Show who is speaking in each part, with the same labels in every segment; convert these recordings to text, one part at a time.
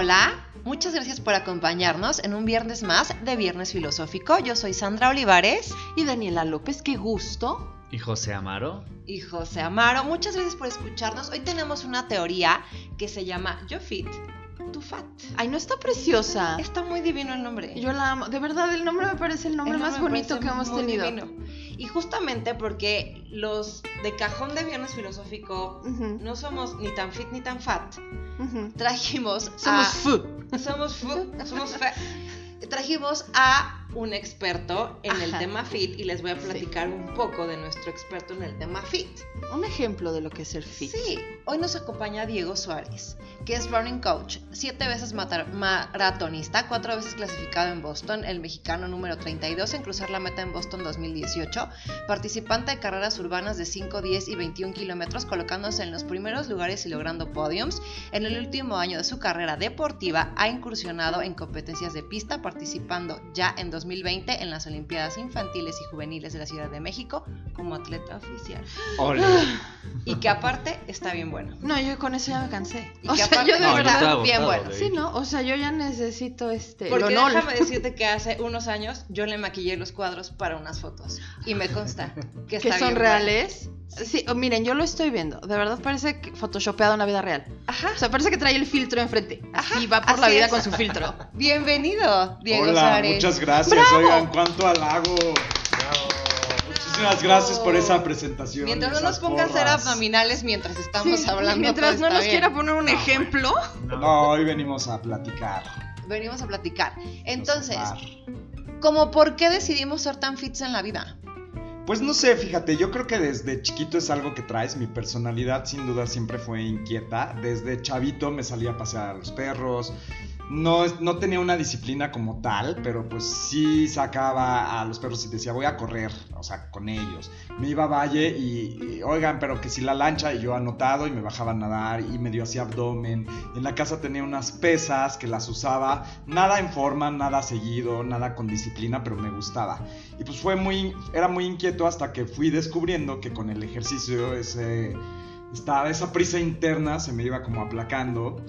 Speaker 1: Hola, muchas gracias por acompañarnos en un viernes más de Viernes Filosófico. Yo soy Sandra Olivares.
Speaker 2: Y Daniela López, qué gusto.
Speaker 3: Y José Amaro.
Speaker 1: Y José Amaro, muchas gracias por escucharnos. Hoy tenemos una teoría que se llama Yo Fit, Tu Fat.
Speaker 2: Ay, no está preciosa.
Speaker 1: Está muy divino el nombre.
Speaker 2: Yo la amo. De verdad, el nombre me parece el nombre
Speaker 1: El
Speaker 2: más
Speaker 1: nombre
Speaker 2: bonito que hemos
Speaker 1: muy
Speaker 2: tenido.
Speaker 1: divino. Y justamente porque los de cajón de Viernes Filosófico no somos ni tan fit ni tan fat,
Speaker 2: ujú.
Speaker 1: trajimos
Speaker 2: Somos
Speaker 1: a...
Speaker 2: fu.
Speaker 1: Somos fu, somos fe. Trajimos a un experto en el
Speaker 2: Ajá.
Speaker 1: tema fit y les voy a
Speaker 2: Sí.
Speaker 1: platicar un poco de nuestro experto en el tema fit.
Speaker 2: Un ejemplo de lo que es ser fit.
Speaker 1: Sí, hoy nos acompaña Diego Suárez, que es running coach, siete veces maratonista, cuatro veces clasificado en Boston, el mexicano número 32 en cruzar la meta en Boston 2018, participante de carreras urbanas de 5, 10 y 21 kilómetros, colocándose en los primeros lugares y logrando podiums. En el último año de su carrera deportiva ha incursionado en competencias de pista, participando ya en 2020 en las Olimpiadas Infantiles y Juveniles de la Ciudad de México como atleta oficial.
Speaker 3: Hola.
Speaker 1: Y que aparte está bien bueno.
Speaker 2: No, yo con eso ya me cansé.
Speaker 1: Y
Speaker 2: O
Speaker 1: que
Speaker 2: sea,
Speaker 1: aparte
Speaker 2: yo de
Speaker 3: No, yo
Speaker 2: verdad.
Speaker 3: estaba
Speaker 1: bien
Speaker 3: agotado
Speaker 1: bueno.
Speaker 2: Sí. ¿no? O sea, yo ya necesito este.
Speaker 1: Porque
Speaker 2: honor.
Speaker 1: déjame decirte que hace unos años yo le maquillé los cuadros para unas fotos. Y me consta que, está
Speaker 2: que son
Speaker 1: bien bueno.
Speaker 2: reales. Sí, oh, miren, yo lo estoy viendo. De verdad parece que photoshopeado en la vida real.
Speaker 1: Ajá.
Speaker 2: O sea, parece que trae el filtro enfrente.
Speaker 1: Ajá,
Speaker 2: va por
Speaker 1: así
Speaker 2: la vida
Speaker 1: es.
Speaker 2: con su filtro.
Speaker 1: Bienvenido, Diego
Speaker 4: Hola,
Speaker 1: Suárez.
Speaker 4: muchas gracias.
Speaker 2: ¡Bravo!
Speaker 4: Oigan, cuánto halago. Muchísimas gracias por esa presentación.
Speaker 1: Mientras no nos ponga a hacer abdominales mientras estamos
Speaker 2: Sí,
Speaker 1: hablando.
Speaker 2: Mientras no nos
Speaker 1: bien.
Speaker 2: quiera poner un ejemplo.
Speaker 4: No, hoy venimos a platicar.
Speaker 1: Venimos a platicar. Entonces. ¿cómo por qué decidimos ser tan fits en la vida?
Speaker 4: Pues no sé, fíjate, yo creo que desde chiquito es algo que traes. Mi personalidad sin duda siempre fue inquieta. Desde chavito me salía a pasear a los perros. No, no tenía una disciplina como tal, pero pues sí sacaba a los perros y decía, voy a correr, o sea, con ellos. Me iba a valle y, oigan, pero que si la lancha, y yo anotado y me bajaba a nadar y medio hacía abdomen. En la casa tenía unas pesas que las usaba, nada en forma, nada seguido, nada con disciplina, pero me gustaba. Y pues fue muy, era muy inquieto hasta que fui descubriendo que con el ejercicio ese, esta, esa prisa interna se me iba como aplacando.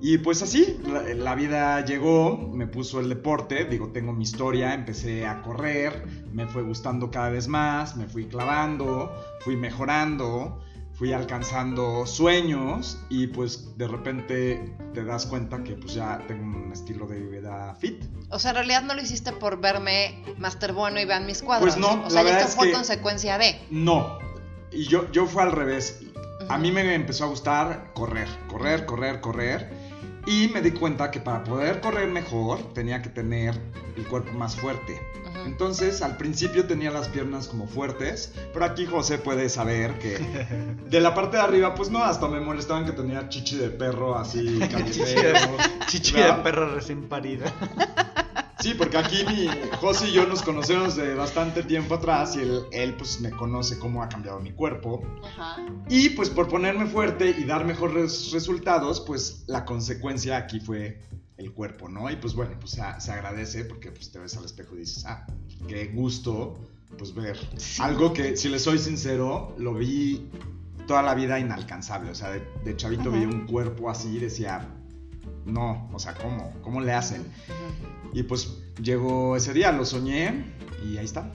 Speaker 4: Y pues así, la, vida llegó, me puso el deporte, digo, tengo mi historia, empecé a correr, me fue gustando cada vez más, me fui clavando, fui mejorando, fui alcanzando sueños y pues de repente te das cuenta que pues ya tengo un estilo de vida fit.
Speaker 1: O sea, en realidad no lo hiciste por verme Master Bueno y vean mis cuadros.
Speaker 4: Pues no,
Speaker 1: O sea,
Speaker 4: la
Speaker 1: ya
Speaker 4: verdad
Speaker 1: esto
Speaker 4: es
Speaker 1: fue
Speaker 4: que-
Speaker 1: consecuencia de.
Speaker 4: No, y yo, yo fue al revés. A mí me empezó a gustar correr, correr, correr, correr. Y me di cuenta que para poder correr mejor tenía que tener el cuerpo más fuerte. Entonces al principio tenía las piernas como fuertes, pero aquí José puede saber que de la parte de arriba, pues no, hasta me molestaban que tenía chichi de perro así,
Speaker 3: Chichi de
Speaker 4: ¿verdad?
Speaker 3: perro recién parida.
Speaker 4: Sí, porque aquí mi José y yo nos conocemos de bastante tiempo atrás y él, él pues me conoce cómo ha cambiado mi cuerpo.
Speaker 1: Ajá.
Speaker 4: Y pues por ponerme fuerte y dar mejores resultados, pues la consecuencia aquí fue el cuerpo, ¿no? Y pues bueno, pues se, se agradece porque pues te ves al espejo y dices, ah, qué gusto, pues ver
Speaker 1: Sí.
Speaker 4: algo que, si le soy sincero, lo vi toda la vida inalcanzable. O sea, de, de chavito
Speaker 2: Ujú.
Speaker 4: veía un cuerpo así y decía, no, o sea, ¿cómo? ¿Cómo le hacen? Y pues llegó ese día, lo soñé y ahí está.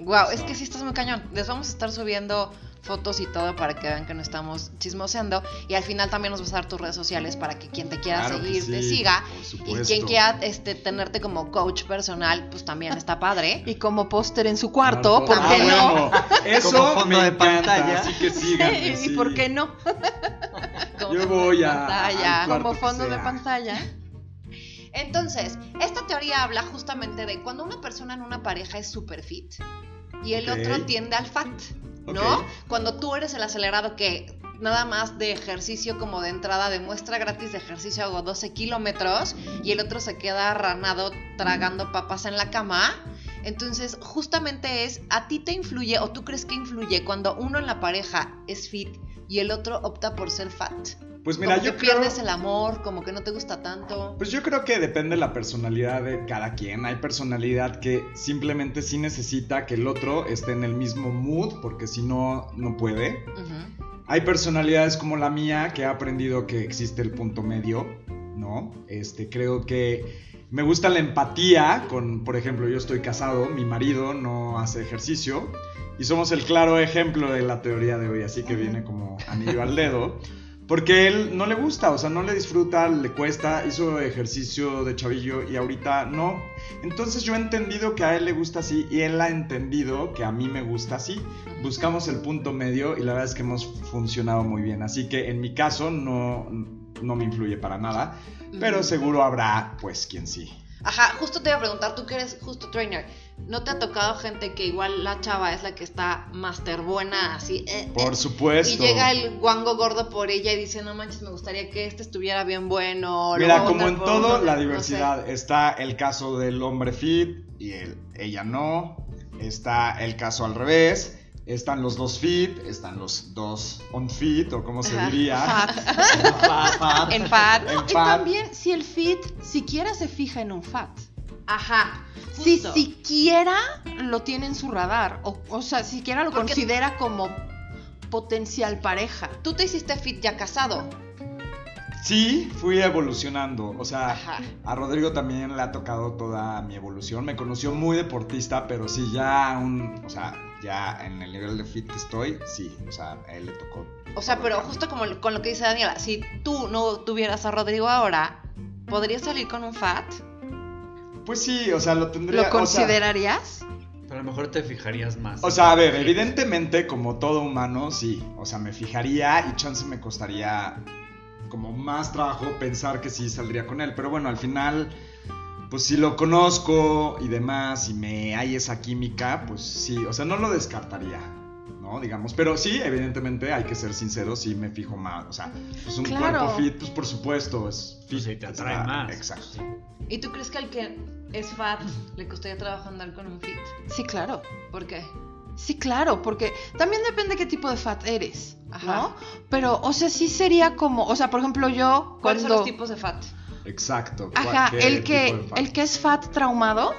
Speaker 1: Wow, es que sí estás muy cañón. Les vamos a estar subiendo fotos y todo para que vean que no estamos chismoseando. Y al final también nos vas a dar tus redes sociales para que quien te quiera
Speaker 4: Claro
Speaker 1: seguir te siga.
Speaker 4: por
Speaker 1: Y quien quiera este, tenerte como coach personal, pues también está padre.
Speaker 2: Y como póster en su cuarto,
Speaker 4: Claro.
Speaker 2: ¿por qué
Speaker 4: Ah,
Speaker 2: no?
Speaker 4: bueno, eso
Speaker 3: Como fondo
Speaker 4: me
Speaker 3: de
Speaker 4: encanta,
Speaker 3: pantalla.
Speaker 4: Así que síganme,
Speaker 2: ¿Y
Speaker 4: sí.
Speaker 2: por qué no?
Speaker 1: Como
Speaker 4: Yo voy a-
Speaker 1: pantalla.
Speaker 2: Como fondo de pantalla.
Speaker 1: Entonces, esta teoría habla justamente de cuando una persona en una pareja es super fit y el otro tiende al fat, ¿no? Cuando tú eres el acelerado que nada más de ejercicio como de entrada de muestra gratis de ejercicio hago 12 kilómetros y el otro se queda ranado tragando papas en la cama. Entonces, justamente es, ¿a ti te influye o tú crees que influye cuando uno en la pareja es fit y el otro opta por ser fat?
Speaker 4: Pues mira,
Speaker 1: como
Speaker 4: yo
Speaker 1: que
Speaker 4: creo...
Speaker 1: pierdes el amor, como que no te gusta tanto.
Speaker 4: Pues yo creo que depende de la personalidad de cada quien. Hay personalidad que simplemente sí necesita que el otro esté en el mismo mood, porque si no, no puede. Hay personalidades como la mía que ha aprendido que existe el punto medio ¿no? Este, creo que me gusta la empatía con, por ejemplo, yo estoy casado, mi marido no hace ejercicio y somos el claro ejemplo de la teoría de hoy, así que viene como anillo al dedo. Porque él no le gusta, o sea, no le disfruta, le cuesta, hizo ejercicio de chavillo y ahorita no. Entonces yo he entendido que a él le gusta así y él ha entendido que a mí me gusta así. Buscamos el punto medio y la verdad es que hemos funcionado muy bien. Así que en mi caso no, no me influye para nada, pero seguro habrá pues quien sí.
Speaker 1: Ajá, justo te iba a preguntar, tú que eres justo trainer, ¿no te ha tocado gente que igual la chava es la que está master buena, así? eh,
Speaker 4: Por
Speaker 1: eh,
Speaker 4: supuesto.
Speaker 1: Y llega el guango gordo por ella y dice, no manches, me gustaría que este estuviera bien bueno.
Speaker 4: Mira, como en
Speaker 1: por
Speaker 4: todo, la
Speaker 1: no sé".
Speaker 4: diversidad. Está el caso del hombre fit y el- ella no. Está el caso al revés. Están los dos fit, están los dos on fit, o como se diría.
Speaker 2: Fat.
Speaker 1: En fat.
Speaker 4: En
Speaker 2: Y
Speaker 4: fat.
Speaker 2: también si el fit siquiera se fija en un fat.
Speaker 1: Ajá.
Speaker 2: Si siquiera lo tiene en su radar, o, o sea, siquiera lo
Speaker 1: Porque-
Speaker 2: considera como potencial pareja.
Speaker 1: Tú te hiciste fit ya casado.
Speaker 4: Sí, fui evolucionando. O sea,
Speaker 1: Ajá.
Speaker 4: a Rodrigo también le ha tocado toda mi evolución. Me conoció muy deportista, pero sí, ya un. O sea, ya en el nivel de fit que estoy, sí. O sea, a él le tocó.
Speaker 1: O sea, pero justo como con lo que dice Daniela, si tú no tuvieras a Rodrigo ahora, ¿podrías salir con un fat?
Speaker 4: Pues sí, o sea, lo tendría.
Speaker 2: ¿Lo
Speaker 4: o sea,
Speaker 2: considerarías?
Speaker 3: Pero a lo mejor te fijarías más.
Speaker 4: O sea, a ver, evidentemente, como todo humano, sí. O sea, me fijaría y chance me costaría como más trabajo pensar que sí saldría con él. Pero bueno, al final, pues si lo conozco y demás, y me hay esa química, pues sí. O sea, no lo descartaría, ¿no? Digamos. Pero sí, evidentemente, hay que ser sinceros, sí me fijo más. O sea, pues un
Speaker 2: Claro.
Speaker 4: cuerpo fit, pues por supuesto, es fit.
Speaker 3: Pues te atrae
Speaker 4: está-
Speaker 3: más.
Speaker 4: Exacto.
Speaker 1: ¿Y tú crees que al que es fat le costaría trabajo andar con un fit?
Speaker 2: Sí, claro.
Speaker 1: ¿Por qué?
Speaker 2: Sí, claro, porque también depende qué tipo de fat eres,
Speaker 1: Ajá.
Speaker 2: ¿no? Pero, o sea, sí sería como, o sea, por ejemplo, yo
Speaker 1: ¿Cuáles son
Speaker 2: cuando...
Speaker 1: los tipos de fat?
Speaker 4: Exacto.
Speaker 2: Ajá,
Speaker 4: ¿Qué
Speaker 2: el que, el que es fat traumado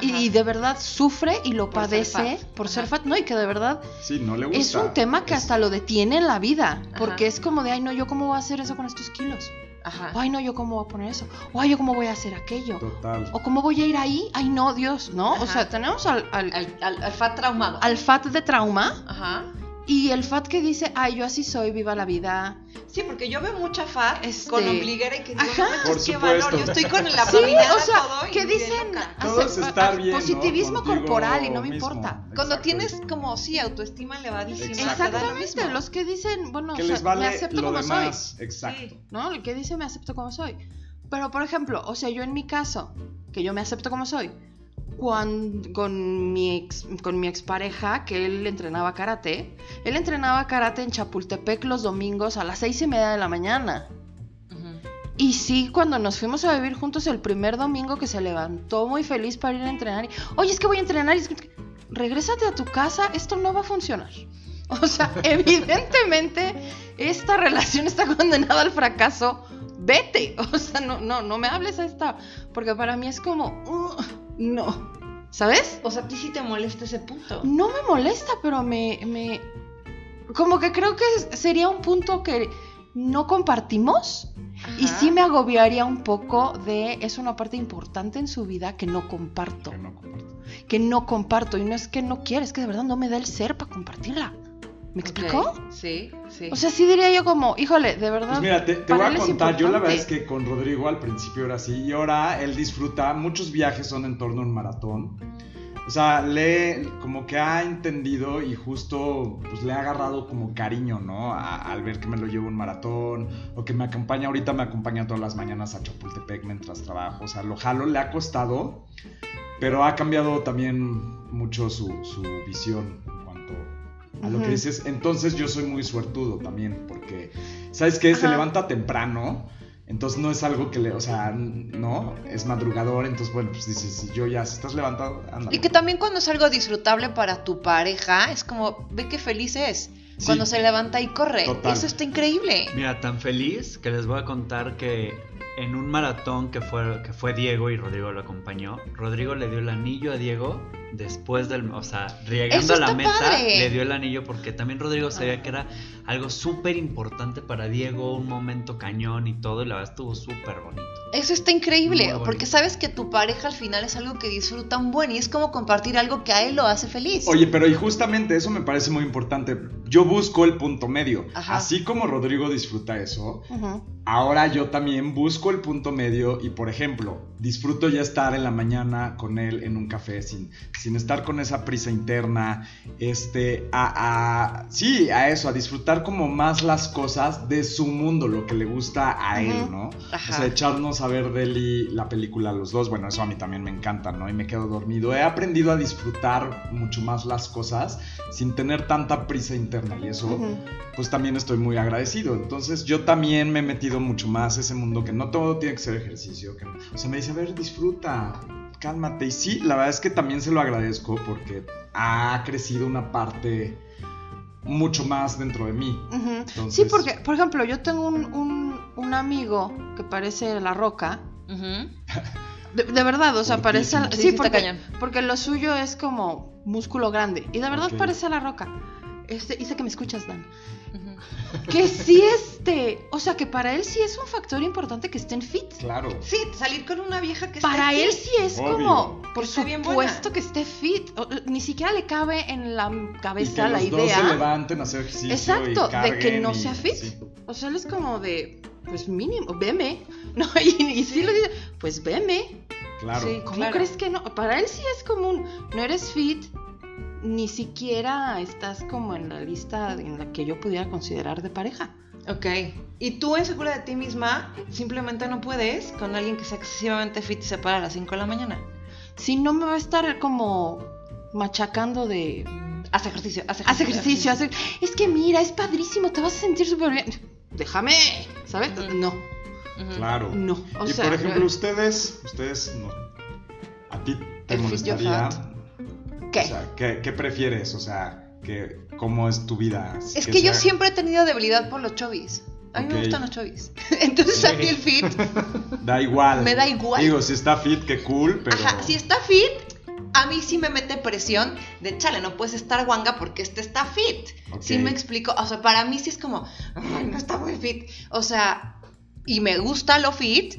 Speaker 2: y,
Speaker 1: Ajá.
Speaker 2: y de verdad sufre y lo
Speaker 1: Por
Speaker 2: padece por ser
Speaker 1: Ajá.
Speaker 2: fat, no, y que de verdad
Speaker 4: Sí, no le gusta.
Speaker 2: es un tema que
Speaker 4: Es-
Speaker 2: hasta lo detiene en la vida,
Speaker 1: Ajá.
Speaker 2: porque es como de, ay, no, yo cómo voy a hacer eso con estos kilos,
Speaker 1: Ajá.
Speaker 2: o ay, no, yo cómo voy a poner eso, o ay, yo cómo voy a hacer aquello,
Speaker 4: Total.
Speaker 2: o cómo voy a ir ahí, ay, no, Dios, ¿no?
Speaker 1: Ajá.
Speaker 2: O sea, tenemos al, al,
Speaker 1: Al, al- al fat traumado.
Speaker 2: al fat de trauma
Speaker 1: Ajá.
Speaker 2: Y el fat que dice, ay, yo así soy, viva la vida.
Speaker 1: Sí, porque yo veo mucha fat
Speaker 2: Este-
Speaker 1: con ombliguera y que digo,
Speaker 2: Ajá.
Speaker 1: no manches,
Speaker 4: Por
Speaker 1: qué
Speaker 4: supuesto.
Speaker 1: valor. Yo estoy con el
Speaker 2: Sí, o sea,
Speaker 1: todo y
Speaker 2: que dicen
Speaker 1: loca.
Speaker 4: Todo es
Speaker 2: ace-
Speaker 4: estar bien, ¿no?
Speaker 2: positivismo
Speaker 4: Contigo
Speaker 2: corporal y no me
Speaker 4: mismo.
Speaker 2: importa.
Speaker 1: Cuando
Speaker 4: Exacto.
Speaker 1: tienes como, sí, autoestima elevadísima. Lo
Speaker 2: Exactamente,
Speaker 1: mismo.
Speaker 2: los que dicen, bueno,
Speaker 4: que
Speaker 2: o sea,
Speaker 4: les vale
Speaker 2: me acepto
Speaker 4: lo
Speaker 2: como soy.
Speaker 4: demás. Exacto.
Speaker 1: Sí.
Speaker 2: ¿no? El que dice me acepto como soy. Pero, por ejemplo, o sea, yo en mi caso, que yo me acepto como soy, cuando, con, mi ex, con mi expareja, que él entrenaba karate, él entrenaba karate en Chapultepec los domingos a las seis y media de la mañana. Y sí, cuando nos fuimos a vivir juntos el primer domingo que se levantó muy feliz para ir a entrenar, y, oye, es que voy a entrenar, y es que, regrésate a tu casa, esto no va a funcionar. O sea, evidentemente esta relación está condenada al fracaso. Vete, o sea, no, no, no me hables a esta, porque para mí es como, "Ugh, no, ¿sabes?
Speaker 1: O sea, a ti sí te molesta ese punto.
Speaker 2: No me molesta, pero me, me, como que creo que sería un punto que no compartimos y sí me agobiaría un poco de, es una parte importante en su vida que no comparto,
Speaker 4: Que no comparto.
Speaker 2: que no comparto y no es que no quiera, es que de verdad no me da el ser para compartirla. ¿Me explicó?
Speaker 1: Sí, sí.
Speaker 2: O sea, sí diría yo como, híjole, de verdad.
Speaker 4: Pues mira, te, voy a contar, yo la verdad es que con Rodrigo al principio era así y ahora él disfruta, muchos viajes son en torno a un maratón. O sea, le como que ha entendido y justo pues le ha agarrado como cariño, ¿no? A- al ver que me lo llevo un maratón o que me acompaña, ahorita me acompaña todas las mañanas a Chapultepec mientras trabajo. O sea, lo jalo, le ha costado, pero ha cambiado también mucho su, su visión a lo que dices. Entonces yo soy muy suertudo también, porque, ¿sabes qué? Se levanta temprano, entonces no es algo que le, o sea, no, es madrugador, entonces bueno, pues dices, si yo ya, si estás levantado, anda.
Speaker 1: Y que también cuando es algo disfrutable para tu pareja, es como, ve qué feliz es.
Speaker 4: Sí.
Speaker 1: Cuando se levanta y corre.
Speaker 4: Total.
Speaker 1: Eso está increíble.
Speaker 3: Mira, tan feliz que les voy a contar que en un maratón que fue, que fue Diego y Rodrigo lo acompañó, Rodrigo le dio el anillo a Diego después del, o sea, llegando a la meta,
Speaker 1: padre.
Speaker 3: le dio el anillo porque también Rodrigo sabía
Speaker 1: Ah.
Speaker 3: que era algo súper importante para Diego, un momento cañón y todo, y la verdad estuvo súper bonito.
Speaker 1: Eso está increíble, porque sabes que tu pareja al final es algo que disfrutan bueno y es como compartir algo que a él lo hace feliz.
Speaker 4: Oye, pero y justamente eso me parece muy importante. Yo busco el punto medio.
Speaker 1: Ajá.
Speaker 4: Así como Rodrigo disfruta eso, ahora yo también busco el punto medio y, por ejemplo, disfruto ya estar en la mañana con él en un café sin, sin estar con esa prisa interna, este, a, a- sí, a eso, a disfrutar como más las cosas de su mundo, lo que le gusta a él. ¿no?
Speaker 1: Ajá.
Speaker 4: O sea, echarnos a ver Deli la película los dos, bueno, eso a mí también me encanta, ¿no? Y me quedo dormido. He aprendido a disfrutar mucho más las cosas sin tener tanta prisa interna y eso
Speaker 2: Ujú.
Speaker 4: pues también estoy muy agradecido. Entonces yo también me he metido mucho más ese mundo que no todo tiene que ser ejercicio. Que, o sea, me dice, a ver, disfruta, cálmate. Y sí, la verdad es que también se lo agradezco porque ha crecido una parte mucho más dentro de mí. Entonces-
Speaker 2: Sí, porque, por ejemplo, yo tengo un, un- un amigo que parece la roca. De, de verdad, o sea, parece.
Speaker 1: Sí,
Speaker 2: Sí, porque,
Speaker 1: cañón.
Speaker 2: porque lo suyo es como músculo grande. Y de verdad
Speaker 4: Ok.
Speaker 2: parece la roca. Este, sé que me escuchas, Dan. Que sí, este. O sea, que para él sí es un factor importante que estén fit.
Speaker 4: Claro.
Speaker 1: Sí, salir con una vieja que
Speaker 2: Para
Speaker 1: esté
Speaker 2: él
Speaker 1: fit.
Speaker 2: sí es
Speaker 4: Obvio.
Speaker 2: como, por supuesto que esté fit. O- Ni siquiera le cabe en la
Speaker 4: Y que
Speaker 2: cabeza la
Speaker 4: los dos se
Speaker 2: idea.
Speaker 4: levanten a hacer ejercicio.
Speaker 2: Exacto,
Speaker 4: y
Speaker 2: de que no
Speaker 4: y-
Speaker 2: sea fit.
Speaker 4: sí.
Speaker 2: O sea, él es como de, pues mínimo, veme. No, y, y sí le dice, pues veme.
Speaker 4: Claro.
Speaker 1: Sí.
Speaker 2: ¿Cómo
Speaker 1: Claro.
Speaker 2: crees que no? Para él sí es común. No eres fit, ni siquiera estás como en la lista en la que yo pudiera considerar de pareja.
Speaker 1: Ok. Y tú, insegura de ti misma, simplemente no puedes con alguien que sea excesivamente fit y se para a las 5 de la mañana.
Speaker 2: Si no me va a estar como machacando de
Speaker 1: Haz ejercicio, haz ejercicio.
Speaker 2: haz ejercicio, haz ejer- es que mira, es padrísimo, te vas a sentir súper bien. Déjame, ¿sabes? No.
Speaker 4: Claro.
Speaker 2: no. O
Speaker 4: y
Speaker 2: sea,
Speaker 4: por ejemplo, ustedes, ustedes no. ¿A ti te molestaría?
Speaker 2: ¿Qué?
Speaker 4: O sea, ¿qué, qué prefieres? O sea, ¿qué, ¿cómo es tu vida?
Speaker 1: Es que yo
Speaker 4: sea-
Speaker 1: siempre he tenido debilidad por los chovis. A mí me gustan los chovis. Entonces a mí el fit,
Speaker 4: Da igual.
Speaker 1: Me da igual.
Speaker 4: Digo, si está fit, qué cool, pero.
Speaker 1: ajá, si está fit, a mí sí me mete presión de chale, no puedes estar guanga porque este está fit. Sí me explico. O sea, para mí sí es como, ay, no está muy fit. O sea, y me gusta lo fit,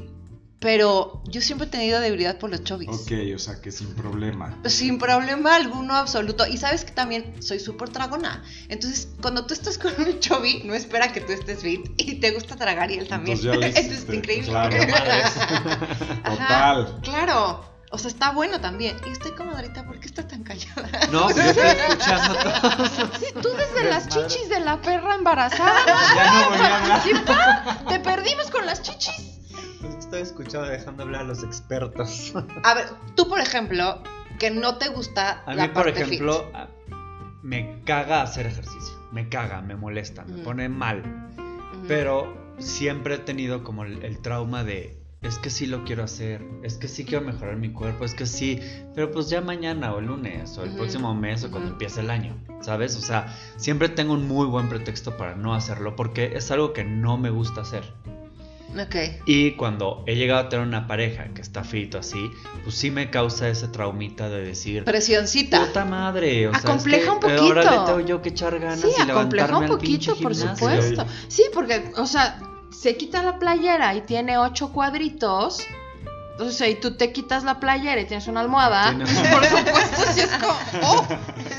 Speaker 1: pero yo siempre he tenido debilidad por los chovis.
Speaker 4: Ok, o sea, que sin problema.
Speaker 1: Sin problema alguno absoluto. Y sabes que también soy súper tragona. Entonces, cuando tú estás con un chovi, no espera que tú estés fit y te gusta tragar y él también.
Speaker 4: Entonces
Speaker 1: Eso es increíble.
Speaker 4: claro.
Speaker 1: Ajá,
Speaker 4: Total.
Speaker 1: claro. O sea, está bueno también. ¿Y usted, comadrita, por qué está tan callada?
Speaker 3: No, yo estoy escuchando todo.
Speaker 2: Sí, tú desde las chichis de la perra embarazada.
Speaker 4: Ya no voy a hablar.
Speaker 2: ¿Sí, pa? Te perdimos con las chichis.
Speaker 3: Estoy escuchando, dejando hablar a los expertos.
Speaker 1: A ver, tú, por ejemplo, que no te gusta
Speaker 3: A
Speaker 1: la
Speaker 3: mí, por ejemplo, me caga hacer ejercicio. Me caga, me molesta, me
Speaker 1: Ujú.
Speaker 3: pone mal. Pero siempre he tenido como el, el trauma de, es que sí lo quiero hacer, es que sí quiero mejorar mi cuerpo, es que sí, pero pues ya mañana o el lunes o el próximo mes o cuando
Speaker 1: Ujú.
Speaker 3: empiece el año, ¿sabes? O sea, siempre tengo un muy buen pretexto para no hacerlo porque es algo que no me gusta hacer. Y cuando he llegado a tener una pareja que está fit o así, pues sí me causa ese traumita de decir,
Speaker 1: Presioncita.
Speaker 3: puta madre, o sea, es
Speaker 2: Acompleja
Speaker 3: que
Speaker 2: un
Speaker 3: ahora le
Speaker 2: poquito.
Speaker 3: tengo yo que echar ganas
Speaker 2: Sí,
Speaker 3: y
Speaker 2: acompleja
Speaker 3: levantarme
Speaker 2: un poquito, por supuesto. Sí, porque, o sea, se quita la playera y tiene ocho cuadritos. O sea, y tú te quitas la playera y tienes una almohada. Por supuesto, sí es como. Oh,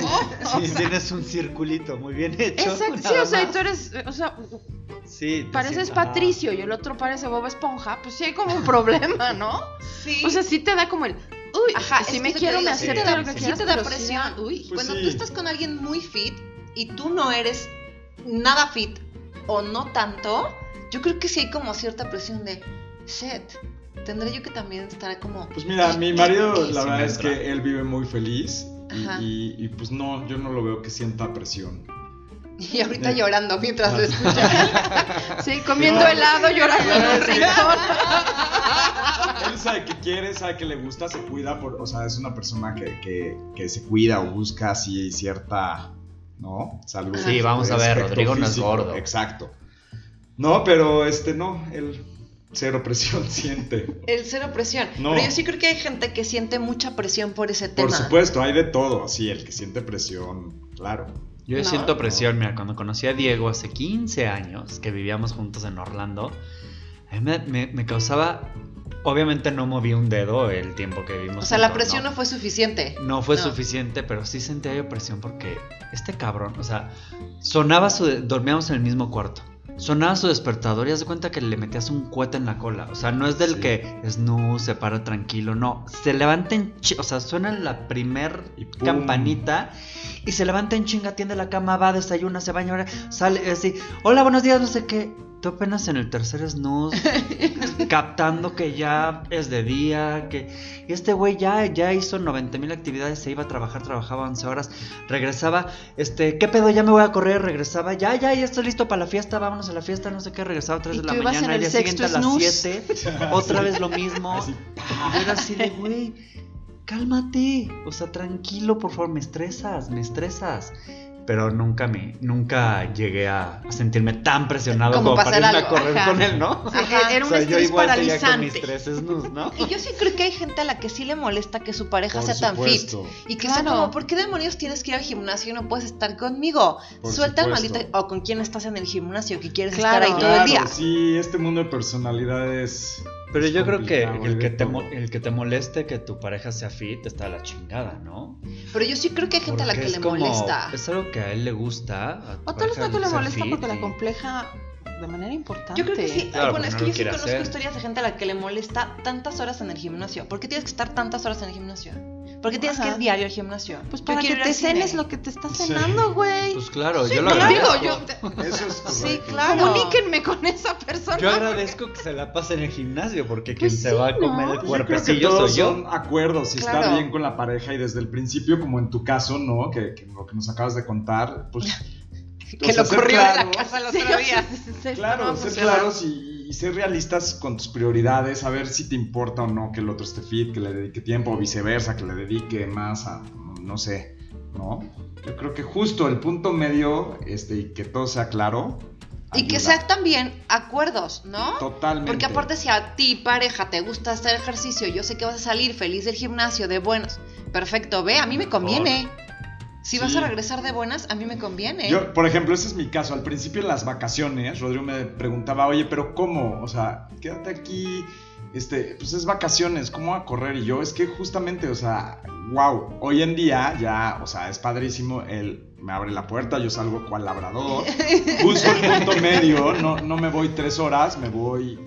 Speaker 2: oh, o
Speaker 3: Sí,
Speaker 2: sea,
Speaker 3: tienes un circulito muy bien hecho.
Speaker 2: Exacto, sí, o sea, y tú eres, o sea,
Speaker 3: Sí,
Speaker 2: pareces. Patricio y el otro parece Bob Esponja, pues sí hay como un problema, ¿no?
Speaker 1: Sí.
Speaker 2: O sea, sí te da como el, uy,
Speaker 1: Ajá,
Speaker 2: si me quiero, me
Speaker 1: sí
Speaker 2: acepto
Speaker 1: te da-
Speaker 2: lo que
Speaker 1: sí
Speaker 2: quieras,
Speaker 1: te da
Speaker 2: sí
Speaker 1: presión.
Speaker 2: uy.
Speaker 4: Pues
Speaker 1: Cuando
Speaker 4: sí.
Speaker 1: tú estás con alguien muy fit y tú no eres nada fit o no tanto, yo creo que sí hay como cierta presión de, shit, tendré yo que también estar como...
Speaker 4: Pues mira, mi marido, la verdad es que él vive muy feliz. y-
Speaker 1: Ajá.
Speaker 4: Y, y, pues no, yo no lo veo que sienta presión.
Speaker 1: Y ahorita
Speaker 4: Eh.
Speaker 1: llorando mientras lo escuchas.
Speaker 2: Sí, comiendo
Speaker 4: No.
Speaker 2: helado, llorando en un rincón.
Speaker 4: Él sabe que quiere, sabe que le gusta, se cuida, por, o sea, es una persona que, que, que se cuida o busca así cierta, ¿no? Salud.
Speaker 3: Sí, vamos a ver,
Speaker 4: aspecto
Speaker 3: Rodrigo no es gordo.
Speaker 4: Exacto. No, pero este no, él cero presión siente.
Speaker 1: El cero presión.
Speaker 4: No.
Speaker 1: Pero yo sí creo que hay gente que siente mucha presión por ese tema.
Speaker 4: Por supuesto, hay de todo. Sí, el que siente presión, claro.
Speaker 3: Yo
Speaker 1: No.
Speaker 3: siento presión, mira, cuando conocí a Diego hace 15 años, que vivíamos juntos en Orlando, a mí me, me- me causaba... Obviamente no moví un dedo el tiempo que vivimos
Speaker 1: O sea, la presión no, fue suficiente.
Speaker 3: No fue
Speaker 1: No.
Speaker 3: suficiente, pero sí sentía yo presión porque este cabrón, o sea, sonaba su... Dormíamos en el mismo cuarto. Sonaba su despertador y haz de cuenta que le metías un cohete en la cola. O sea, no es del
Speaker 4: Sí.
Speaker 3: que snooze, se para tranquilo, no. Se levanta en O sea, suena la primer
Speaker 4: Y
Speaker 3: campanita y se levanta en chinga, tiende la cama, va, desayuna, se baña, sale así. Hola, buenos días, no sé qué. Tú apenas en el tercer snooze, captando que ya es de día, que y este güey ya, ya hizo 90 mil actividades, se iba a trabajar, trabajaba 11 horas, regresaba, este, ¿qué pedo? Ya me voy a correr, regresaba, ya, ya, ya estoy listo para la fiesta, vámonos a la fiesta, no sé qué, regresaba a 3
Speaker 2: Y
Speaker 3: de la mañana,
Speaker 2: el
Speaker 3: día siguiente a las
Speaker 2: snooze.
Speaker 3: 7, otra vez lo mismo. Y era así de, güey, cálmate, o sea, tranquilo, por favor, me estresas, me estresas. Pero nunca me, nunca llegué a sentirme tan presionado
Speaker 1: Como
Speaker 3: como,
Speaker 1: para
Speaker 3: irme a correr
Speaker 2: ajá.
Speaker 3: con él, ¿no?
Speaker 1: Ajá.
Speaker 2: era
Speaker 3: O
Speaker 2: un
Speaker 3: yo
Speaker 2: estrés
Speaker 3: igual con
Speaker 2: paralizante.
Speaker 3: mis tres snus, ¿no?
Speaker 1: Y yo sí creo que hay gente a la que sí le molesta que su pareja
Speaker 4: Por
Speaker 1: sea tan fit. Y que sea como, ¿por qué demonios tienes que ir al gimnasio y no puedes estar conmigo?
Speaker 4: Por
Speaker 1: Suelta el maldito. O con quién estás en el gimnasio que quieres
Speaker 2: Claro.
Speaker 1: estar ahí todo el día.
Speaker 4: Claro, sí, este mundo de personalidades.
Speaker 3: Pero
Speaker 4: es
Speaker 3: yo creo que el que, te, el que te moleste que tu pareja sea fit está a la chingada, ¿no?
Speaker 1: Pero yo sí creo que hay gente a la que
Speaker 3: es
Speaker 1: le
Speaker 3: como-
Speaker 1: molesta.
Speaker 3: Es algo que a él le gusta. a
Speaker 2: tal vez que le molesta porque la compleja de manera importante.
Speaker 1: Yo creo que sí.
Speaker 3: Claro,
Speaker 1: bueno, es que yo sí conozco
Speaker 3: hacer.
Speaker 1: historias de gente a la que le molesta tantas horas en el gimnasio. ¿Por qué tienes que estar tantas horas en el gimnasio? ¿Por qué tienes que
Speaker 2: Ajá.
Speaker 1: ir diario al gimnasio?
Speaker 2: Pues para que te cenes lo que te estás cenando, güey.
Speaker 3: Pues claro,
Speaker 2: Sí,
Speaker 3: yo lo
Speaker 2: claro,
Speaker 3: agradezco.
Speaker 2: yo te-
Speaker 4: Eso es
Speaker 1: Sí, claro.
Speaker 2: Comuníquenme con esa persona.
Speaker 3: Yo agradezco que se la pase en el gimnasio porque quien
Speaker 2: Pues
Speaker 3: se
Speaker 2: sí,
Speaker 3: va a comer
Speaker 2: ¿no?
Speaker 3: el
Speaker 2: Yo
Speaker 4: Yo creo que
Speaker 3: cuerpecillo
Speaker 4: todos
Speaker 3: soy yo.
Speaker 4: son acuerdos, si
Speaker 1: Claro.
Speaker 4: está bien con la pareja y desde el principio, como en tu caso, ¿no? Que, que lo que nos acabas de contar, pues...
Speaker 1: Que
Speaker 4: sea,
Speaker 1: lo
Speaker 4: ser
Speaker 1: corrió de la
Speaker 4: claro-
Speaker 1: casa el
Speaker 2: Sí,
Speaker 1: otro día.
Speaker 2: sí, sí, sí,
Speaker 4: Claro, ser
Speaker 2: pues,
Speaker 4: claros y, y ser realistas con tus prioridades, saber si te importa o no que el otro esté fit, que le dedique tiempo o viceversa, que le dedique más a, no sé, ¿no? Yo creo que justo el punto medio, este, y que todo sea claro.
Speaker 1: Y que sean también acuerdos, ¿no?
Speaker 4: Totalmente.
Speaker 1: Porque aparte si a ti, pareja, te gusta hacer ejercicio, yo sé que vas a salir feliz del gimnasio de buenos. Perfecto, ve, a mí me conviene. Si vas
Speaker 4: Sí.
Speaker 1: a regresar de buenas, a mí me conviene.
Speaker 4: Yo, por ejemplo, ese es mi caso. Al principio en las vacaciones, Rodrigo me preguntaba, oye, pero ¿cómo? O sea, quédate aquí, este, pues es vacaciones, ¿cómo va a correr? Y yo, es que justamente, o sea, wow, hoy en día ya, o sea, es padrísimo, él me abre la puerta, yo salgo cual labrador, busco el punto medio, no, no me voy tres horas, me voy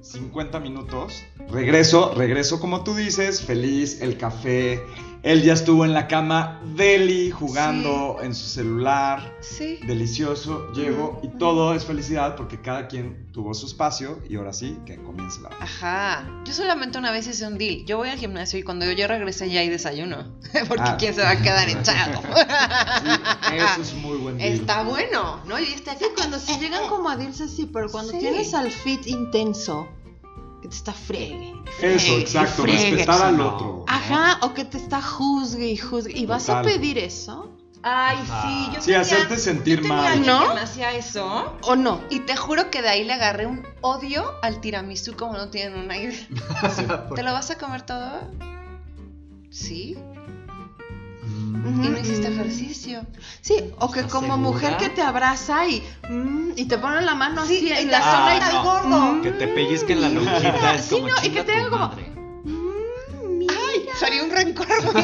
Speaker 4: 50 minutos, regreso, regreso como tú dices, feliz, el café, él ya estuvo en la cama, deli, jugando en su celular,
Speaker 1: Sí.
Speaker 4: delicioso, llego y todo es felicidad porque cada quien tuvo su espacio y ahora sí que comience la...
Speaker 1: Ajá. Yo solamente una vez hice un deal. Yo voy al gimnasio y cuando yo regresé ya hay desayuno. Porque
Speaker 4: Ah.
Speaker 1: quién se va a quedar echado.
Speaker 4: Sí, eso es muy buen deal.
Speaker 1: Está bueno, ¿no? Y este aquí
Speaker 2: Sí, cuando si llegan como a deals así, pero cuando
Speaker 1: Sí.
Speaker 2: tienes al fit intenso, que te está fregue.
Speaker 4: Eso,
Speaker 2: fregue,
Speaker 4: exacto,
Speaker 2: fregue.
Speaker 4: respetar al
Speaker 3: no.
Speaker 4: otro. ¿no?
Speaker 2: Ajá, o que te está juzgue y juzgue. Y vas a pedir eso,
Speaker 1: Ay,
Speaker 3: Ajá.
Speaker 1: sí, yo
Speaker 4: Sí,
Speaker 1: tenía-
Speaker 4: hacerte sentir
Speaker 1: yo tenía
Speaker 4: mal.
Speaker 2: ¿No?
Speaker 1: que me hacía eso.
Speaker 2: o no.
Speaker 1: Y te juro que de ahí le agarré un odio al tiramisú como no tienen una idea. ¿Te lo vas a comer todo? Sí.
Speaker 3: Mm.
Speaker 1: Y no hiciste
Speaker 2: Mm.
Speaker 1: ejercicio.
Speaker 2: Sí, o que
Speaker 3: ¿Estás
Speaker 2: como
Speaker 3: segura?
Speaker 2: mujer que te abraza y, mm, y te pone la mano
Speaker 1: Sí,
Speaker 2: así
Speaker 1: y
Speaker 2: en la
Speaker 3: Ah,
Speaker 2: zona y
Speaker 3: no.
Speaker 1: gordo.
Speaker 3: Que te pellizquen la lonjita es
Speaker 2: Sí,
Speaker 3: como
Speaker 2: no, y que te
Speaker 3: tu
Speaker 2: haga como-. Mm, mira.
Speaker 1: Sería un rencor muy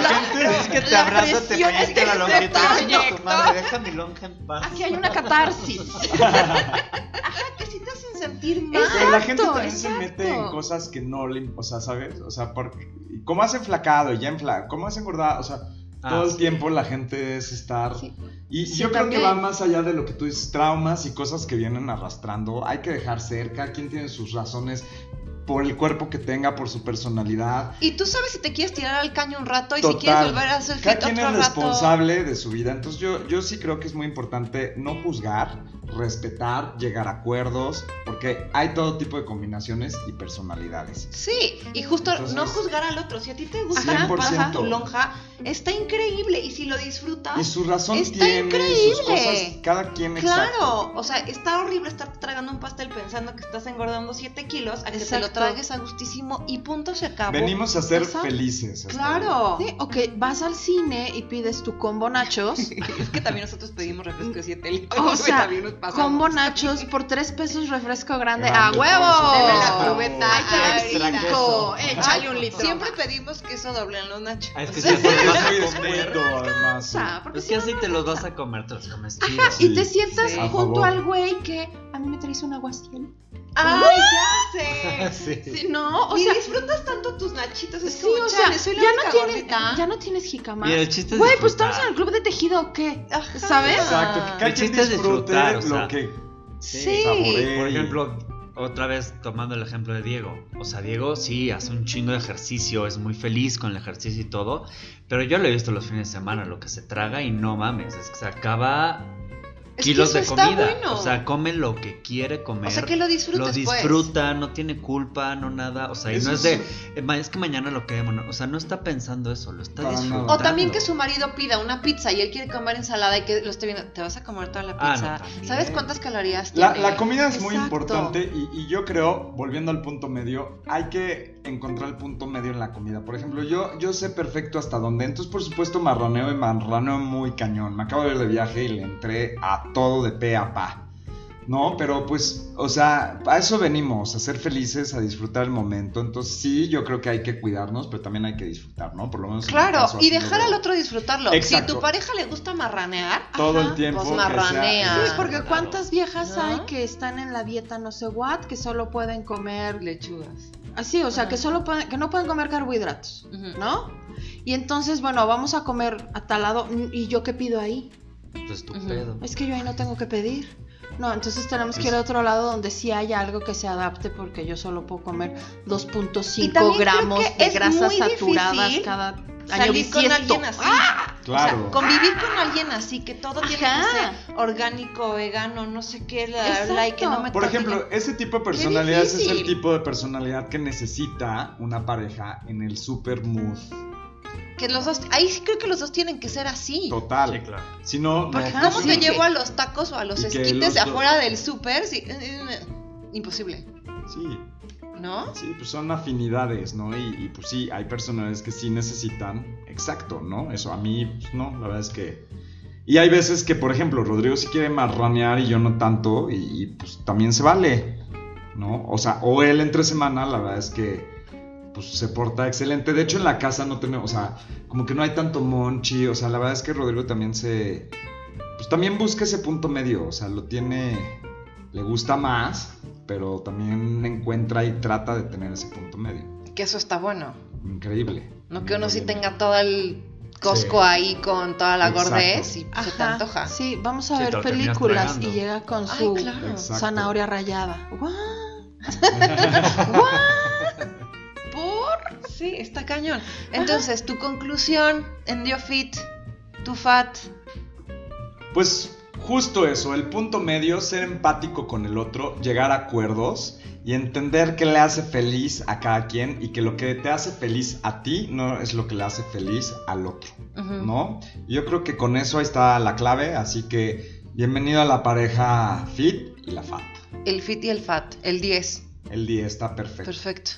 Speaker 4: la gente
Speaker 3: Es que te abraza, te pellizca la lonjita y
Speaker 2: que.
Speaker 3: Deja mi lonja en paz.
Speaker 2: Aquí hay una catarsis.
Speaker 1: que sí te hacen sentir mal.
Speaker 4: La gente
Speaker 2: Exacto,
Speaker 4: también se mete en
Speaker 2: exacto.
Speaker 4: cosas que no le... O sea, ¿sabes? O sea, por, ¿cómo has enflacado? Y ya enflacado. ¿Cómo has engordado? O sea,
Speaker 3: Ah,
Speaker 4: todo el
Speaker 3: sí.
Speaker 4: tiempo la gente es estar...
Speaker 2: Sí.
Speaker 4: Y
Speaker 2: Sí,
Speaker 4: yo creo
Speaker 2: también.
Speaker 4: que va más allá de lo que tú dices, traumas y cosas que vienen arrastrando. Hay que dejar ser, cada quien tiene sus razones por el cuerpo que tenga, por su personalidad.
Speaker 1: Y tú sabes si te quieres tirar al caño un rato y si
Speaker 4: Total.
Speaker 1: quieres volver a hacer
Speaker 4: Cada quien
Speaker 1: otro
Speaker 4: es
Speaker 1: rato.
Speaker 4: responsable de su vida. Entonces yo, yo sí creo que es muy importante no juzgar, respetar, llegar a acuerdos, porque hay todo tipo de combinaciones y personalidades.
Speaker 1: Sí, y justo
Speaker 4: Entonces-
Speaker 1: no juzgar al otro. Si a ti te gusta
Speaker 4: 100%.
Speaker 1: tu lonja, está increíble. Y si lo disfrutas,
Speaker 4: Y su razón
Speaker 1: Está
Speaker 4: tiene,
Speaker 1: increíble.
Speaker 4: sus cosas, cada quien
Speaker 1: Claro,
Speaker 4: exacto.
Speaker 1: o sea, está horrible estar tragando un pastel pensando que estás engordando 7 kilos, a que te lo
Speaker 2: Exacto.
Speaker 1: tragues a gustísimo y punto se acabó.
Speaker 4: Venimos a ser
Speaker 2: Exacto.
Speaker 4: felices.
Speaker 1: Claro.
Speaker 2: Sí, o que vas al cine y pides tu combo nachos.
Speaker 1: es que también nosotros pedimos refresco de 7 litros.
Speaker 2: O sea,
Speaker 1: pasamos.
Speaker 2: combo nachos por 3 pesos refresco grande. ¡A huevo!
Speaker 1: Deme la
Speaker 4: Oh.
Speaker 1: cubeta.
Speaker 3: Queso.
Speaker 2: Échale un litro.
Speaker 1: Siempre pedimos queso doble en los nachos.
Speaker 3: Ah, es que si te los vas
Speaker 4: Hay
Speaker 3: a comer.
Speaker 4: descuento, además. sí.
Speaker 2: O sea, porque
Speaker 3: Es
Speaker 2: si
Speaker 3: que
Speaker 2: no-
Speaker 3: así te los vas a comer, te los comes
Speaker 2: Ajá, y te sientas junto al güey que a mí me traes un aguaciel.
Speaker 1: ¡Ay, ya sé!
Speaker 3: Sí.
Speaker 2: Sí, no, o
Speaker 1: y
Speaker 2: sea,
Speaker 1: disfrutas tanto tus nachitos. Es
Speaker 2: sí,
Speaker 1: como,
Speaker 2: o sea,
Speaker 1: soy la
Speaker 2: ya no tienes,
Speaker 1: gordita.
Speaker 2: ya no tienes Güey, pues estamos en el club de tejido o qué?
Speaker 1: Ajá.
Speaker 2: ¿Sabes?
Speaker 4: Exacto, que
Speaker 3: El chiste es disfrutar, o sea,
Speaker 4: lo que
Speaker 1: Sí.
Speaker 3: Por ejemplo, otra vez tomando el ejemplo de Diego. O sea, Diego sí hace un chingo de ejercicio, es muy feliz con el ejercicio y todo. Pero yo lo he visto los fines de semana, lo que se traga y no mames, es que se acaba kilos de comida.
Speaker 1: bueno.
Speaker 3: O sea, come lo que quiere comer.
Speaker 1: O sea, que lo disfrutes,
Speaker 3: Lo
Speaker 1: pues.
Speaker 3: disfruta, no tiene culpa, no nada. O sea, y no es de, "Eh, es que mañana lo quemo. no, O sea, no está pensando eso, lo está disfrutando.
Speaker 1: O también que su marido pida una pizza y él quiere comer ensalada y que lo esté viendo. Te vas a comer toda la
Speaker 3: Ah, no,
Speaker 1: pizza. ¿Sabes cuántas calorías
Speaker 4: La,
Speaker 1: tiene?
Speaker 4: la comida es muy importante y, y yo creo, volviendo al punto medio, hay que encontrar el punto medio en la comida. Por ejemplo, yo, yo sé perfecto hasta dónde. Entonces, por supuesto, marraneo y marraneo muy cañón. Me acabo de ir de viaje y le entré a todo de pe a pa. No, pero pues, o sea, a eso venimos, a ser felices, a disfrutar el momento. Entonces, sí, yo creo que hay que cuidarnos, pero también hay que disfrutar, ¿no? Por lo menos.
Speaker 1: Claro,
Speaker 4: caso,
Speaker 1: y dejar al otro disfrutarlo. Si tu pareja le gusta marranear,
Speaker 4: todo
Speaker 2: Ajá,
Speaker 4: el tiempo.
Speaker 1: pues marranea.
Speaker 2: Sí, porque
Speaker 3: claro.
Speaker 2: cuántas viejas
Speaker 1: ¿No?
Speaker 2: hay que están en la dieta no sé what, que solo pueden comer
Speaker 1: lechugas.
Speaker 2: Así, o sea,
Speaker 1: Ajá.
Speaker 2: que solo pueden, que no pueden comer carbohidratos. ¿no? Y entonces, bueno, vamos a comer a tal lado, ¿y yo qué pido ahí?
Speaker 3: Pues tu
Speaker 1: Ujú.
Speaker 3: pedo.
Speaker 2: Es que yo ahí no tengo que pedir. No, entonces tenemos que ir a otro lado donde sí haya algo que se adapte porque yo solo puedo comer
Speaker 1: Y
Speaker 2: 2.5
Speaker 1: también creo
Speaker 2: gramos de grasas saturadas cada año
Speaker 1: Salir con
Speaker 2: bisiesto.
Speaker 1: alguien así.
Speaker 4: Claro.
Speaker 1: O sea, convivir con alguien así, que todo tiene
Speaker 2: Ajá.
Speaker 1: que ser orgánico, vegano, no sé qué, la, la, y que no me
Speaker 4: Por ejemplo,
Speaker 1: que-
Speaker 4: ese tipo de personalidades es el tipo de personalidad que necesita una pareja en el super mood
Speaker 1: que los dos, ahí sí creo que los dos tienen que ser así.
Speaker 4: total.
Speaker 3: Sí, claro.
Speaker 4: Si no, no
Speaker 2: Porque,
Speaker 1: ¿Cómo
Speaker 4: funciona.
Speaker 1: te
Speaker 2: sí.
Speaker 1: llevo a los tacos o a los
Speaker 4: Y
Speaker 1: esquites
Speaker 4: dos-
Speaker 1: afuera del súper? Sí, eh, eh, imposible,
Speaker 4: Sí,
Speaker 1: ¿no?
Speaker 4: sí, pues son afinidades, ¿no? Y, y, pues sí, hay personalidades que sí necesitan, exacto, ¿no? Eso a mí, pues no, la verdad es que... Y hay veces que, por ejemplo, Rodrigo sí quiere marranear y yo no tanto, y, y, pues también se vale, ¿no? O sea, o él entre semana, la verdad es que pues se porta excelente. De hecho, en la casa no tenemos, o sea, como que no hay tanto monchi, o sea, la verdad es que Rodrigo también se, pues también busca ese punto medio, o sea, lo tiene, le gusta más, pero también encuentra y trata de tener ese punto medio.
Speaker 1: Que eso está bueno.
Speaker 4: Increíble.
Speaker 1: No que uno sí tenga todo el Costco
Speaker 4: Sí.
Speaker 1: ahí con toda la
Speaker 4: Exacto.
Speaker 1: gordez y se te antoja.
Speaker 2: Sí, vamos a
Speaker 3: Sí,
Speaker 2: ver películas y llega con
Speaker 1: Ay,
Speaker 2: su
Speaker 1: claro.
Speaker 2: Zanahoria rayada. Guau.
Speaker 1: ¿Por? Sí, está cañón. Entonces, tu conclusión en Diofit, tu fat.
Speaker 4: Pues justo eso, el punto medio, ser empático con el otro, llegar a acuerdos y entender qué le hace feliz a cada quien y que lo que te hace feliz a ti no es lo que le hace feliz al otro. ¿no? Yo creo que con eso ahí está la clave, así que bienvenido a la pareja fit y la fat.
Speaker 1: El fit y el fat, el 10.
Speaker 4: El día está perfecto.
Speaker 1: Perfecto.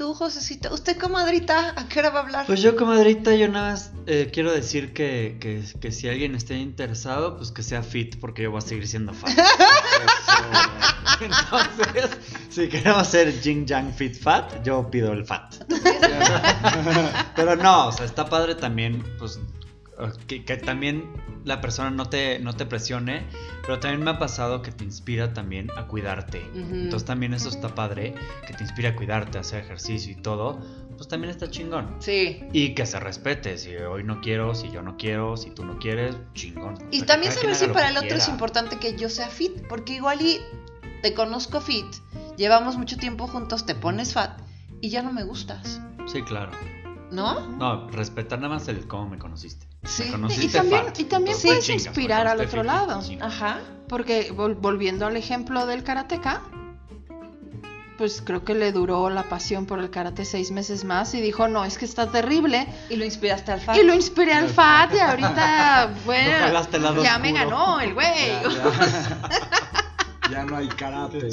Speaker 1: Tú, Josecito, ¿usted comadrita? ¿A qué hora va a hablar?
Speaker 3: Pues yo, comadrita, yo nada más eh, quiero decir que, que, que si alguien esté interesado, pues que sea fit, porque yo voy a seguir siendo fat. Entonces, si queremos ser Jing Yang Fit Fat, yo pido el fat. Pero no, o sea, está padre también, pues, que, que también la persona no te, no te presione, pero también me ha pasado que te inspira también a cuidarte.
Speaker 1: Ujú.
Speaker 3: Entonces también eso está padre, que te inspira a cuidarte, a hacer ejercicio y todo, pues también está chingón.
Speaker 1: Sí.
Speaker 3: Y que se respete, si hoy no quiero, si yo no quiero, si tú no quieres, chingón. O
Speaker 1: Y
Speaker 3: sea, que
Speaker 1: también saber si para el otro es
Speaker 3: quiera.
Speaker 1: importante que yo sea fit, porque igual y te conozco fit, llevamos mucho tiempo juntos, te pones fat y ya no me gustas,
Speaker 3: Sí, claro.
Speaker 1: ¿no?
Speaker 3: No, respetar nada más el cómo me conociste.
Speaker 1: Sí.
Speaker 3: Me
Speaker 2: Y también,
Speaker 3: fat.
Speaker 2: y también
Speaker 3: Pues,
Speaker 2: puedes
Speaker 3: chingas,
Speaker 2: inspirar
Speaker 3: me
Speaker 2: al otro lado.
Speaker 1: Ajá.
Speaker 2: Porque vol- volviendo al ejemplo del karateca, pues creo que le duró la pasión por el karate seis meses más y dijo, no, es que está terrible.
Speaker 1: Y lo inspiraste al fan.
Speaker 2: Y lo inspiré al FAT y ahorita, bueno, ya me
Speaker 3: oscuro.
Speaker 2: ganó el güey.
Speaker 4: Ya no hay karate.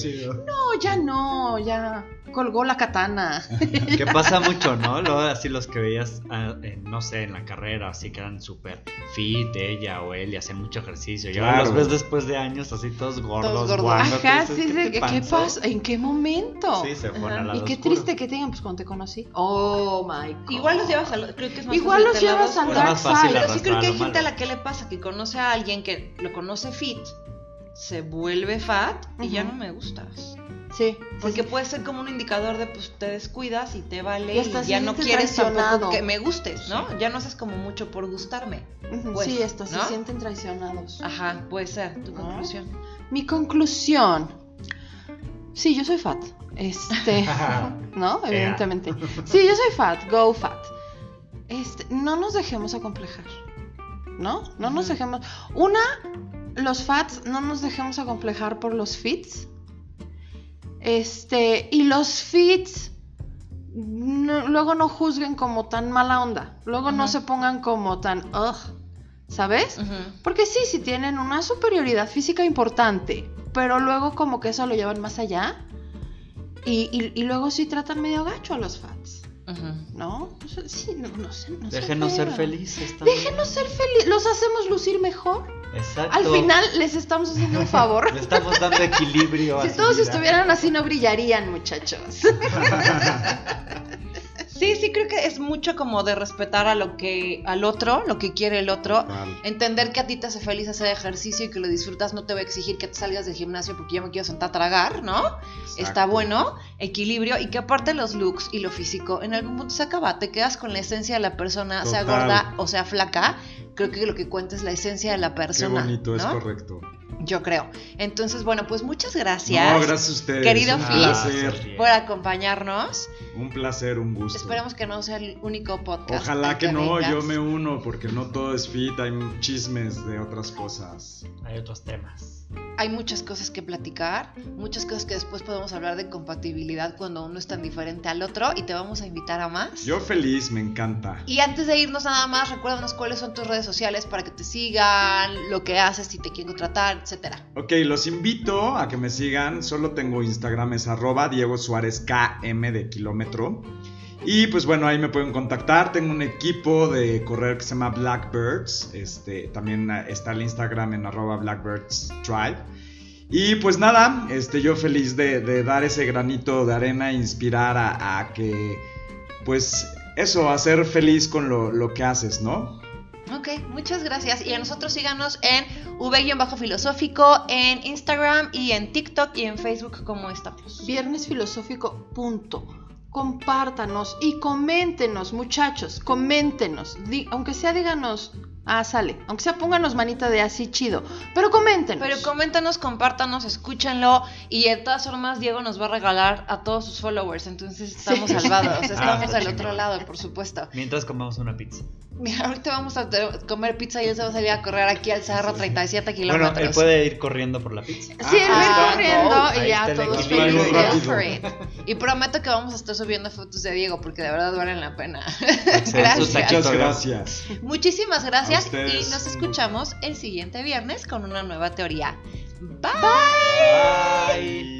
Speaker 2: No, ya no, ya colgó la katana.
Speaker 3: Que pasa mucho, ¿no? Luego así los que veías, ah, en, no sé, en la carrera, así que eran súper fit, ella o él, y hacían mucho ejercicio. Y ahora
Speaker 4: Claro.
Speaker 3: los ves después de años así todos gordos,
Speaker 1: Todos gordos.
Speaker 3: guangos,
Speaker 2: Ajá,
Speaker 3: dices,
Speaker 2: sí,
Speaker 3: ¿qué
Speaker 2: ¿qué, pasa? ¿En qué momento?
Speaker 3: Sí, se fueron
Speaker 1: Ajá.
Speaker 3: al lado
Speaker 2: Y qué
Speaker 3: oscuro.
Speaker 2: triste que tengan, pues cuando te conocí. Oh my god.
Speaker 1: Igual los llevas al. Creo que es más
Speaker 2: Igual los llevas al dark side.
Speaker 1: Pero sí creo que hay gente a la que le pasa que conoce a alguien que lo conoce fit, se vuelve fat y ya no me gustas.
Speaker 2: Sí,
Speaker 1: Porque puede ser como un indicador de pues te descuidas y te vale
Speaker 2: Y
Speaker 1: ya no
Speaker 2: siente
Speaker 1: quieres tampoco que me gustes, ¿no? Ya no haces como mucho por gustarme. Pues,
Speaker 2: sí, esto, se sienten traicionados.
Speaker 1: Ajá, puede ser tu
Speaker 2: ¿No?
Speaker 1: conclusión.
Speaker 2: Mi conclusión. Sí, yo soy fat. Este, ¿no? Evidentemente. Sí, yo soy fat, go fat. Este, no nos dejemos acomplejar. ¿No? No nos dejemos. Una, los fats, no nos dejemos acomplejar por los fits. Este, y los fits, no- luego no juzguen como tan mala onda. Luego no se pongan como tan, ugh, ¿sabes? Porque sí, sí tienen una superioridad física importante, pero luego como que eso lo llevan más allá. Y, y- y luego sí tratan medio gacho a los
Speaker 1: Ujú.
Speaker 2: ¿no? Sí, no, no sé. No sé
Speaker 3: Déjenos ser felices también.
Speaker 2: Déjenos ser felices. Los hacemos lucir mejor.
Speaker 3: Exacto.
Speaker 2: Al final les estamos haciendo un favor.
Speaker 3: Le estamos dando equilibrio.
Speaker 2: si todos
Speaker 3: vida.
Speaker 2: estuvieran así no brillarían, muchachos.
Speaker 1: Sí, sí creo que es mucho como de respetar a lo que al otro, lo que quiere el otro. Entender que a ti te hace feliz hacer ejercicio y que lo disfrutas, no te voy a exigir que te salgas del gimnasio porque yo me quiero sentar a tragar, ¿no? Está bueno, equilibrio y que aparte los looks y lo físico en algún punto se acaba, te quedas con la esencia de la persona, sea gorda o sea flaca, creo que lo que cuenta es la esencia de la
Speaker 4: Qué
Speaker 1: persona.
Speaker 4: bonito, es correcto.
Speaker 1: Yo creo. Entonces, bueno, pues muchas gracias,
Speaker 4: No, gracias a ustedes.
Speaker 1: Querido
Speaker 4: placer.
Speaker 1: por acompañarnos.
Speaker 4: Un placer, un gusto.
Speaker 1: Esperemos que no sea el único podcast.
Speaker 4: Ojalá
Speaker 1: al
Speaker 4: que no,
Speaker 1: vengas.
Speaker 4: yo me uno, porque no todo es fit, hay chismes de otras cosas.
Speaker 3: Hay otros temas.
Speaker 1: Hay muchas cosas que platicar, muchas cosas que después podemos hablar de compatibilidad cuando uno es tan diferente al otro y te vamos a invitar a más.
Speaker 4: Yo feliz, me encanta.
Speaker 1: Y antes de irnos nada más, recuérdanos cuáles son tus redes sociales para que te sigan, lo que haces, si te quieren contratar, etcétera.
Speaker 4: Ok, los invito a que me sigan. Solo tengo Instagram, es arroba Diego Suárez KM de kilómetro. Y pues bueno, ahí me pueden contactar. Tengo un equipo de correr que se llama Blackbirds. Este, también ah, está el Instagram en arroba Blackbirds Tribe. Y pues nada, este, yo feliz de, de dar ese granito de arena e inspirar a, a que, pues eso, a ser feliz con lo, lo que haces, ¿no?
Speaker 1: Ok, muchas gracias. Y a nosotros síganos en V-filosófico, en Instagram y en TikTok y en Facebook como estamos.
Speaker 2: Viernes filosófico, punto. Compártanos y coméntenos, muchachos, coméntenos. Di- aunque sea, díganos, ah, sale. Aunque sea, pónganos manita de así chido. Pero coméntenos.
Speaker 1: Pero coméntanos, compártanos, escúchenlo y de todas formas Diego nos va a regalar a todos sus followers, entonces estamos
Speaker 2: Sí.
Speaker 1: salvados, estamos
Speaker 3: Ah,
Speaker 1: del
Speaker 3: chingón.
Speaker 1: otro lado, por supuesto.
Speaker 3: Mientras comamos una pizza.
Speaker 1: Mira, ahorita vamos a comer pizza y él se va a salir a correr aquí al cerro 37
Speaker 3: Bueno,
Speaker 1: kilómetros.
Speaker 3: él puede ir corriendo por la pizza.
Speaker 2: Sí, él va
Speaker 1: Ah,
Speaker 2: corriendo
Speaker 3: no,
Speaker 2: y
Speaker 3: ahí
Speaker 2: ya todos felices.
Speaker 4: Rápido.
Speaker 1: Go for it. Y prometo que vamos a estar subiendo fotos de Diego porque de verdad valen la pena. Gracias.
Speaker 4: Muchas gracias.
Speaker 1: Muchísimas
Speaker 4: A
Speaker 1: gracias
Speaker 4: ustedes,
Speaker 1: y nos escuchamos el siguiente viernes con una nueva teoría. Bye.
Speaker 3: Bye.